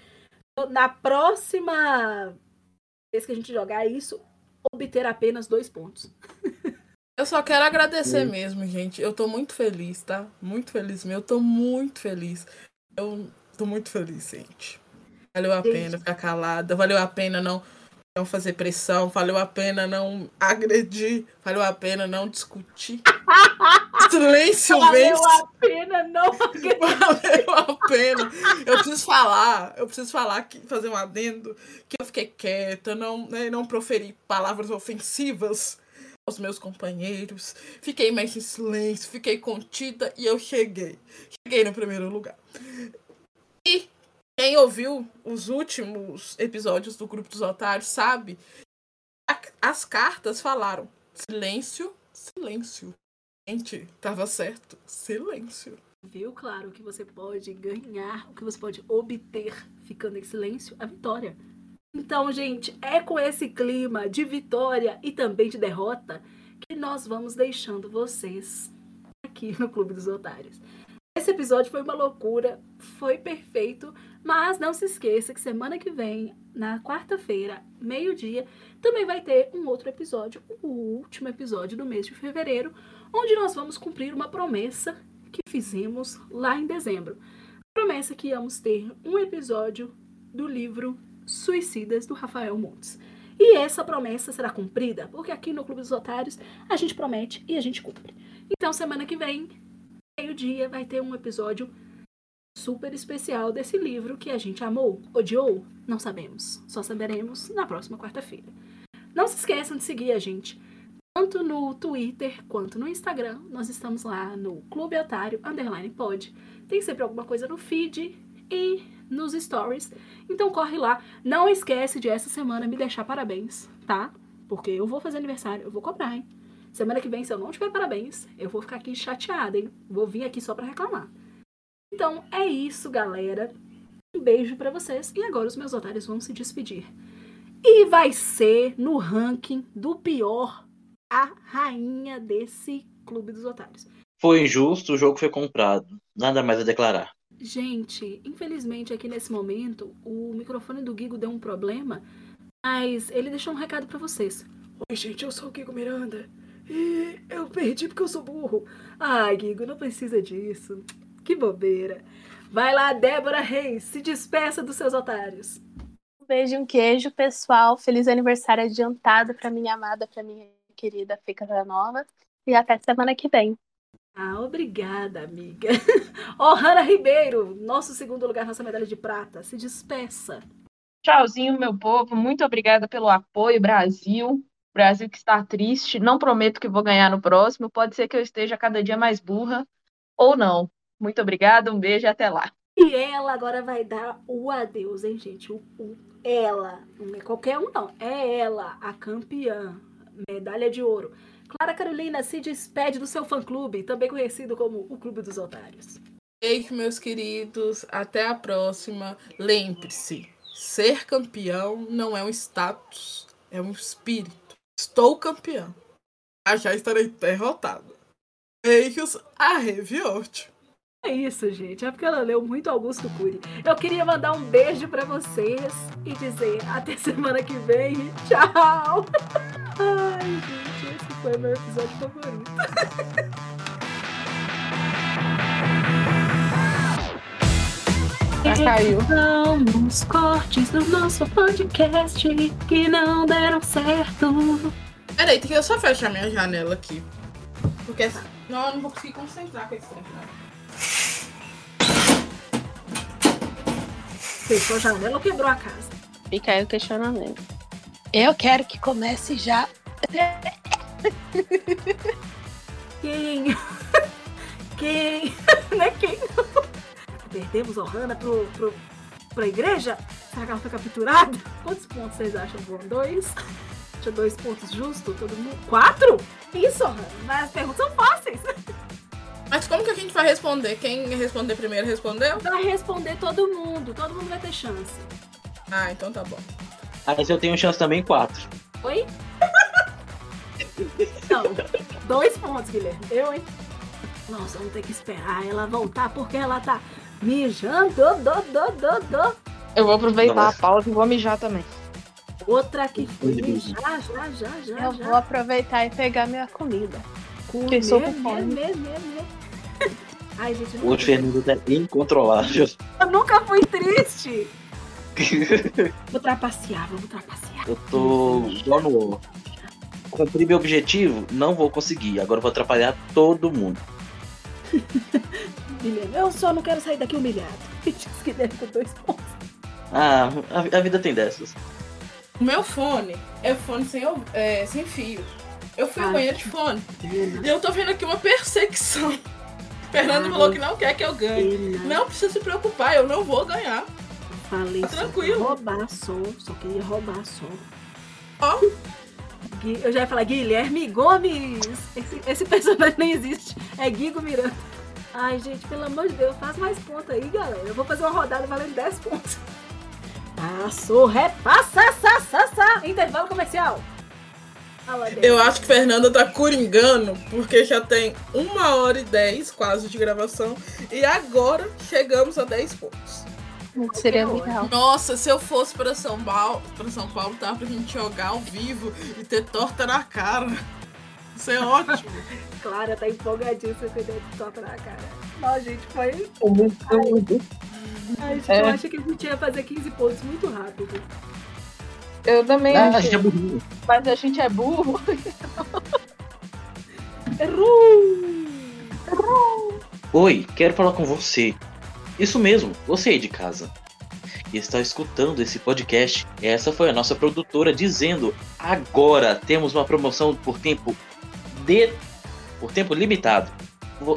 na próxima vez que a gente jogar isso, obter apenas dois pontos. Eu só quero agradecer Hum. mesmo, gente. Eu tô muito feliz, tá? Muito feliz mesmo. Eu tô muito feliz. Eu tô muito feliz, gente. Valeu a Gente. pena ficar calada. Valeu a pena não, não fazer pressão. Valeu a pena não agredir. Valeu a pena não discutir. Silêncio Valeu vence. a pena não Valeu a pena. Eu preciso falar, eu preciso falar, que, fazer um adendo, que eu fiquei quieta, não, né, não proferi palavras ofensivas aos meus companheiros. Fiquei mais em silêncio, fiquei contida e eu cheguei. Cheguei no primeiro lugar. Quem ouviu os últimos episódios do Grupo dos Otários sabe, a- as cartas falaram silêncio, silêncio. Gente, tava certo. Silêncio. Viu, claro, que você pode ganhar, o que você pode obter ficando em silêncio, a vitória. Então, gente, é com esse clima de vitória e também de derrota que nós vamos deixando vocês aqui no Clube dos Otários. Esse episódio foi uma loucura, foi perfeito, mas não se esqueça que semana que vem, na quarta-feira, meio-dia, também vai ter um outro episódio, o último episódio do mês de fevereiro, onde nós vamos cumprir uma promessa que fizemos lá em dezembro. Promessa que íamos ter um episódio do livro Suicidas do Rafael Montes. E essa promessa será cumprida, porque aqui no Clube dos Otários a gente promete e a gente cumpre. Então, semana que vem, meio-dia, vai ter um episódio super especial desse livro que a gente amou, odiou, não sabemos. Só saberemos na próxima quarta-feira. Não se esqueçam de seguir a gente tanto no Twitter quanto no Instagram. Nós estamos lá no Clube Otário Underline Pod. Tem sempre alguma coisa no feed e nos stories. Então corre lá. Não esquece de essa semana me deixar parabéns, tá? Porque eu vou fazer aniversário, eu vou cobrar, hein? Semana que vem, se eu não tiver parabéns, eu vou ficar aqui chateada, hein? Vou vir aqui só pra reclamar. Então é isso, galera. Um beijo pra vocês. E agora os meus otários vão se despedir. E vai ser no ranking do pior a rainha desse clube dos otários. Foi injusto, o jogo foi comprado. Nada mais a declarar. Gente, infelizmente aqui nesse momento o microfone do Guigo deu um problema, mas ele deixou um recado pra vocês. Oi, gente, eu sou o Guigo Miranda. E eu perdi porque eu sou burro. Ai, Guigo, não precisa disso. Que bobeira. Vai lá, Débora Reis, se despeça dos seus otários. Um beijo e um queijo, pessoal. Feliz aniversário adiantado pra minha amada, pra minha querida Fica Nova. E até semana que vem. Ah, obrigada, amiga. Ohana Ribeiro, nosso segundo lugar, nossa medalha de prata. Se despeça. Tchauzinho, meu povo. Muito obrigada pelo apoio, Brasil. Brasil que está triste. Não prometo que vou ganhar no próximo. Pode ser que eu esteja cada dia mais burra ou não. Muito obrigada, um beijo e até lá. E ela agora vai dar o adeus, hein, gente? O, o- ela, não é qualquer um, não. É ela, a campeã. Medalha de ouro. Clara Carolina se despede do seu fã-clube, também conhecido como o Clube dos Otários. Beijo, meus queridos. Até a próxima. Lembre-se, ser campeão não é um status, é um espírito. Estou campeão. Ah, já estarei derrotado. Beijos, a Reviote. É isso, gente. É porque ela leu muito Augusto Cury. Eu queria mandar um beijo pra vocês e dizer até semana que vem. Tchau! Ai, gente, esse foi meu episódio favorito. caiu. São os cortes do nosso podcast que não deram certo. Peraí, tem que eu só fechar minha janela aqui. Porque Não, eu não vou conseguir concentrar com esse tempo, não. Fechou a janela ou quebrou a casa? Fica aí o questionamento. Eu quero que comece já. Quem? Quem? Não é quem? Perdemos Ohana pro, pro, pra igreja? Será que ela foi capturada? Quantos pontos vocês acham bom? Dois? Acha dois pontos justo? Todo mundo? Quatro? Isso, Ohana. Mas as perguntas são fáceis. Mas como que a gente vai responder? Quem responder primeiro respondeu? Vai responder todo mundo. Todo mundo vai ter chance. Ah, então tá bom. Mas eu tenho chance também quatro. Oi? Não. Dois pontos, Guilherme. Eu, hein? Nós vamos ter que esperar ela voltar porque ela tá mijando. Do, do, do, do. Eu vou aproveitar Nossa. a pausa e vou mijar também. Outra que foi mijar, já, já, já, Eu já. vou aproveitar e pegar minha comida. Comer, Fiquei só com fome. comer, comer, comer. Ai, gente, O Fernando tá incontrolável. eu nunca fui triste. Vou trapacear, vamos trapacear. Eu tô igual no. Cumpri meu objetivo? Não vou conseguir. Agora vou atrapalhar todo mundo. Eu só não quero sair daqui humilhado. Diz que deve com dois pontos. Ah, a, a vida tem dessas. O meu fone é fone sem, é, sem fio. Eu fui ao Ai. banheiro de fone. E eu tô vendo aqui uma perseguição. Fernando Ai. falou que não quer que eu ganhe. Pena. Não precisa se preocupar, eu não vou ganhar. Falei Tá tranquilo. roubar som, só queria roubar som. Ó, Eu já ia falar Guilherme Gomes. Esse, esse personagem nem existe. É Guigo Miranda. Ai, gente, pelo amor de Deus, faz mais pontos aí, galera. Eu vou fazer uma rodada valendo 10 pontos. Passou, repassa, sa, sa, sa. Intervalo comercial. Eu acho que Fernanda tá coringando, porque já tem uma hora e dez quase de gravação. E agora chegamos a 10 pontos. Seria legal. Nossa, se eu fosse pra São Paulo, pra São Paulo, tava pra gente jogar ao vivo e ter torta na cara. Isso é ótimo. Clara tá empolgadíssima com a ideia de toca na cara. Nossa, gente, foi. Ai, gente, É. eu acho que a gente ia fazer 15 pontos muito rápido. Eu também Ah, a acho. gente é burrinho. Mas a gente é burro. Errou! Oi, quero falar com você. Isso mesmo, você aí de casa. E está escutando esse podcast. Essa foi a nossa produtora dizendo: agora temos uma promoção por tempo de por tempo limitado.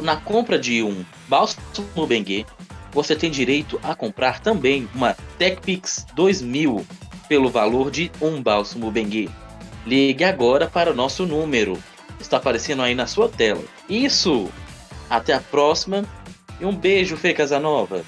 Na compra de um bálsamo Bengue, você tem direito a comprar também uma TechPix 2000 pelo valor de um bálsamo Bengue. Ligue agora para o nosso número. Está aparecendo aí na sua tela. Isso! Até a próxima e um beijo, Fê Casanova.